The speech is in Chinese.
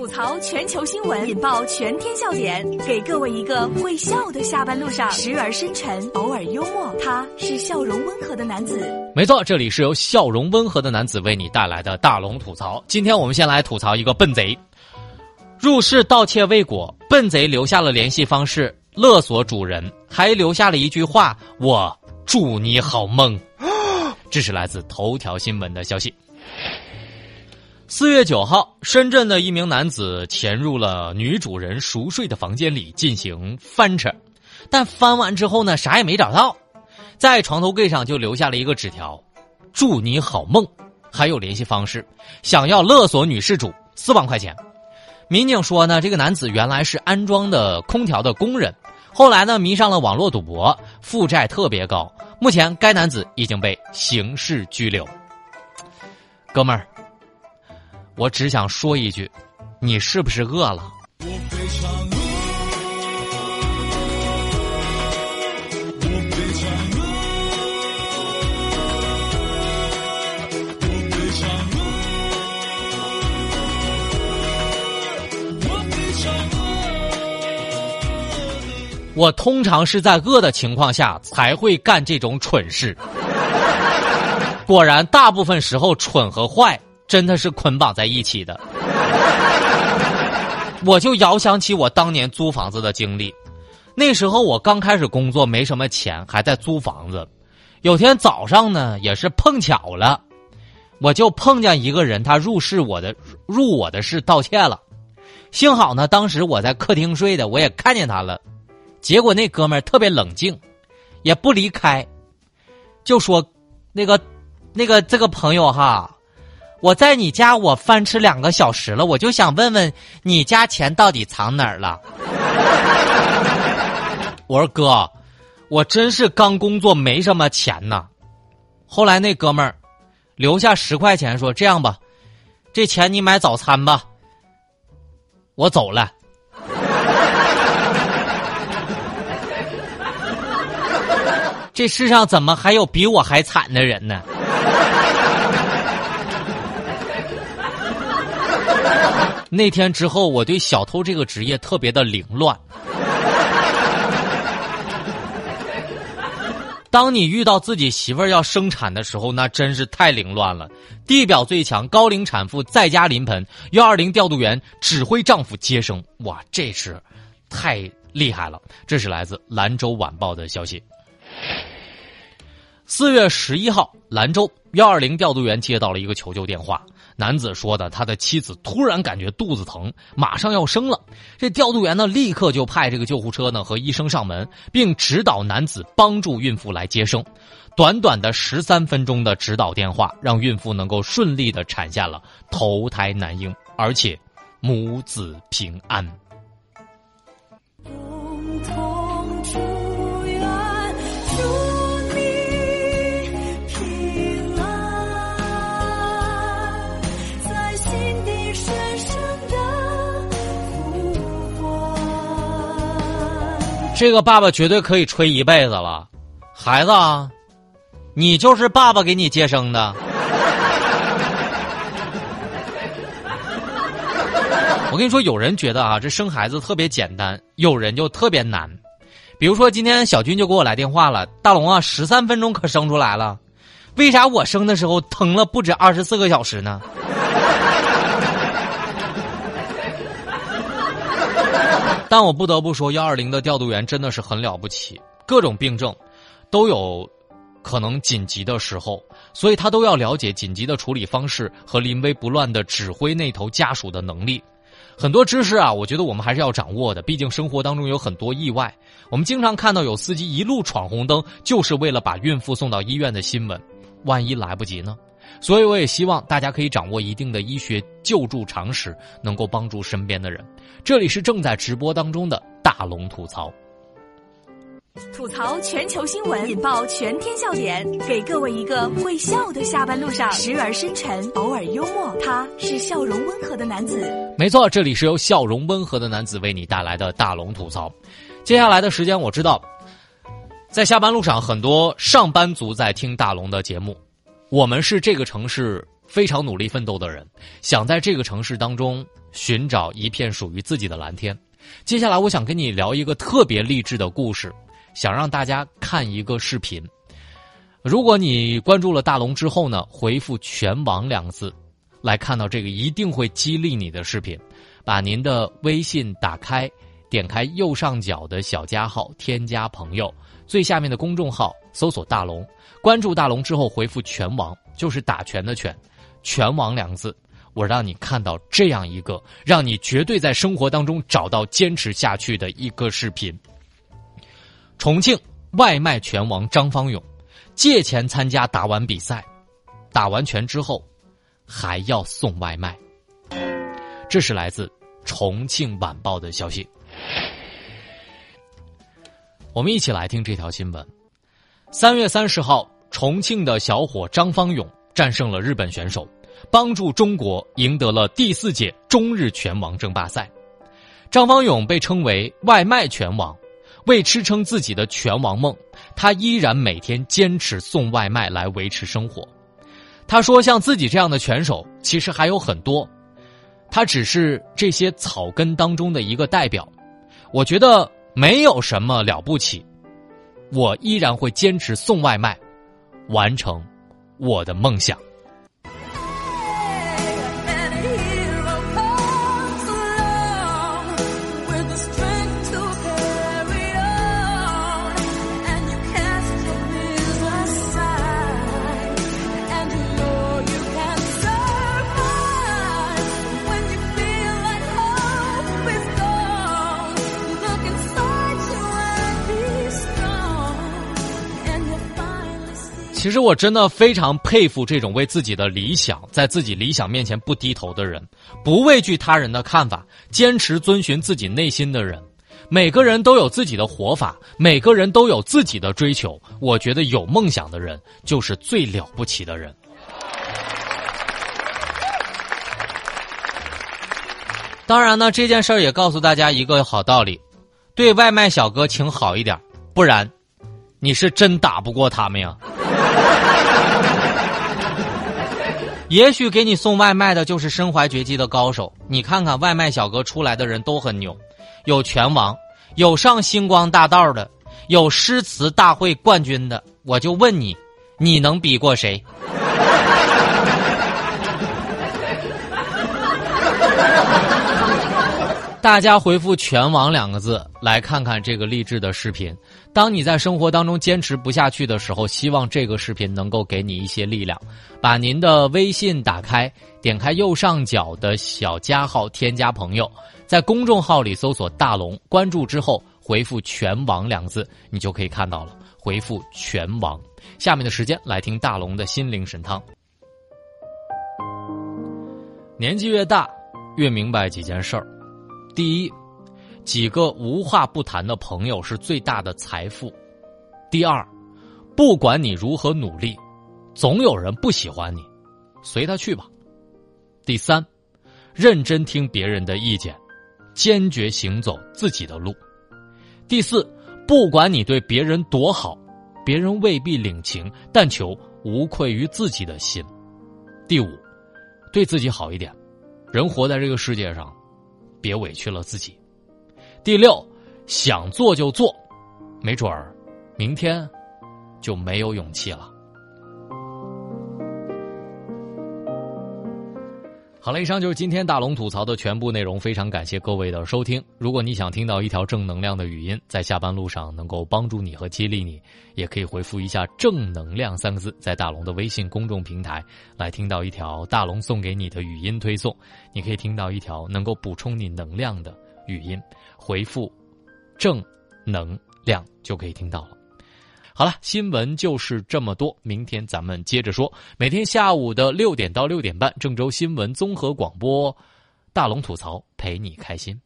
吐槽全球新闻，引爆全天笑点，给各位一个会笑的下班路上，时而深沉，偶尔幽默。他是笑容温和的男子。没错，这里是由笑容温和的男子为你带来的大龙吐槽。今天我们先来吐槽一个笨贼，入室盗窃未果，笨贼留下了联系方式勒索主人，还留下了一句话：“我祝你好梦。”这是来自头条新闻的消息。四月九号，深圳的一名男子潜入了女主人熟睡的房间里进行翻扯，但翻完之后呢，啥也没找到，在床头柜上就留下了一个纸条：“祝你好梦”，还有联系方式，想要勒索女事主四万块钱。民警说呢，这个男子原来是安装的空调的工人，后来呢迷上了网络赌博，负债特别高。目前该男子已经被刑事拘留。哥们儿。我只想说一句，你是不是饿了？我通常是在饿的情况下才会干这种蠢事。果然，大部分时候蠢和坏。真的是捆绑在一起的，我就遥想起我当年租房子的经历。那时候我刚开始工作，没什么钱，还在租房子。有天早上呢，也是碰巧了，我就碰见一个人，他入室我的入我的室盗窃了。幸好呢，当时我在客厅睡的，我也看见他了。结果那哥们儿特别冷静，也不离开，就说：“那个，那个这个朋友哈。”我在你家，我饭吃两个小时了，我就想问问你家钱到底藏哪儿了？我说哥，我真是刚工作，没什么钱呢。后来那哥们儿留下十块钱，说这样吧，这钱你买早餐吧。我走了。这世上怎么还有比我还惨的人呢？那天之后，我对小偷这个职业特别的凌乱。当你遇到自己媳妇儿要生产的时候，那真是太凌乱了。地表最强高龄产妇在家临盆，幺二零调度员指挥丈夫接生，哇，这是太厉害了！这是来自兰州晚报的消息。四月十一号，兰州幺二零调度员接到了一个求救电话。男子说的，他的妻子突然感觉肚子疼，马上要生了。这调度员呢，立刻就派这个救护车呢和医生上门，并指导男子帮助孕妇来接生。短短的十三分钟的指导电话，让孕妇能够顺利的产下了头胎男婴，而且母子平安。这个爸爸绝对可以吹一辈子了，孩子，你就是爸爸给你接生的。我跟你说，有人觉得啊，这生孩子特别简单，有人就特别难。比如说，今天小军就给我来电话了，大龙啊，十三分钟可生出来了，为啥我生的时候疼了不止二十四个小时呢？但我不得不说，幺二零的调度员真的是很了不起，各种病症都有可能紧急的时候，所以他都要了解紧急的处理方式和临危不乱的指挥那头家属的能力。很多知识啊，我觉得我们还是要掌握的，毕竟生活当中有很多意外。我们经常看到有司机一路闯红灯，就是为了把孕妇送到医院的新闻，万一来不及呢？所以我也希望大家可以掌握一定的医学救助常识，能够帮助身边的人。这里是正在直播当中的大龙吐槽，吐槽全球新闻，引爆全天笑点，给各位一个会笑的下班路上，时而深沉，偶尔幽默。他是笑容温和的男子。没错，这里是由笑容温和的男子为你带来的大龙吐槽。接下来的时间，我知道，在下班路上，很多上班族在听大龙的节目。我们是这个城市非常努力奋斗的人，想在这个城市当中寻找一片属于自己的蓝天。接下来，我想跟你聊一个特别励志的故事，想让大家看一个视频。如果你关注了大龙之后呢，回复“全网”两个字，来看到这个一定会激励你的视频。把您的微信打开，点开右上角的小加号，添加朋友，最下面的公众号搜索“大龙”，关注大龙之后回复“拳王”，就是打拳的“拳”，“拳王”两个字。我让你看到这样一个让你绝对在生活当中找到坚持下去的一个视频。重庆外卖拳王张方勇借钱参加打完比赛，打完拳之后还要送外卖。这是来自重庆晚报的消息。我们一起来听这条新闻。三月三十号，重庆的小伙张方勇战胜了日本选手。帮助中国赢得了第四届中日拳王争霸赛，张方勇被称为“外卖拳王”。为支撑自己的拳王梦，他依然每天坚持送外卖来维持生活。他说：“像自己这样的拳手，其实还有很多，他只是这些草根当中的一个代表。我觉得没有什么了不起，我依然会坚持送外卖，完成我的梦想。”其实我真的非常佩服这种为自己的理想在自己理想面前不低头的人，不畏惧他人的看法，坚持遵循自己内心的人。每个人都有自己的活法，每个人都有自己的追求。我觉得有梦想的人就是最了不起的人。当然呢，这件事儿也告诉大家一个好道理：对外卖小哥请好一点，不然你是真打不过他们呀。也许给你送外卖的就是身怀绝技的高手。你看看外卖小哥出来的人都很牛，有拳王，有上星光大道的，有诗词大会冠军的。我就问你，你能比过谁？大家回复“全网”两个字，来看看这个励志的视频。当你在生活当中坚持不下去的时候，希望这个视频能够给你一些力量。把您的微信打开，点开右上角的小加号，添加朋友，在公众号里搜索“大龙”，关注之后回复“全网”两个字，你就可以看到了。回复“全网”，下面的时间来听大龙的心灵神汤。年纪越大，越明白几件事儿。第一，几个无话不谈的朋友是最大的财富。第二，不管你如何努力，总有人不喜欢你，随他去吧。第三，认真听别人的意见，坚决行走自己的路。第四，不管你对别人多好，别人未必领情，但求无愧于自己的心。第五，对自己好一点，人活在这个世界上。别委屈了自己。第六，想做就做，没准儿明天就没有勇气了。好了，以上就是今天大龙吐槽的全部内容，非常感谢各位的收听。如果你想听到一条正能量的语音，在下班路上能够帮助你和激励你，也可以回复一下“正能量”三个字，在大龙的微信公众平台来听到一条大龙送给你的语音推送。你可以听到一条能够补充你能量的语音，回复“正能量”就可以听到了。好了，新闻就是这么多。明天咱们接着说。每天下午的六点到六点半，郑州新闻综合广播，大龙吐槽陪你开心。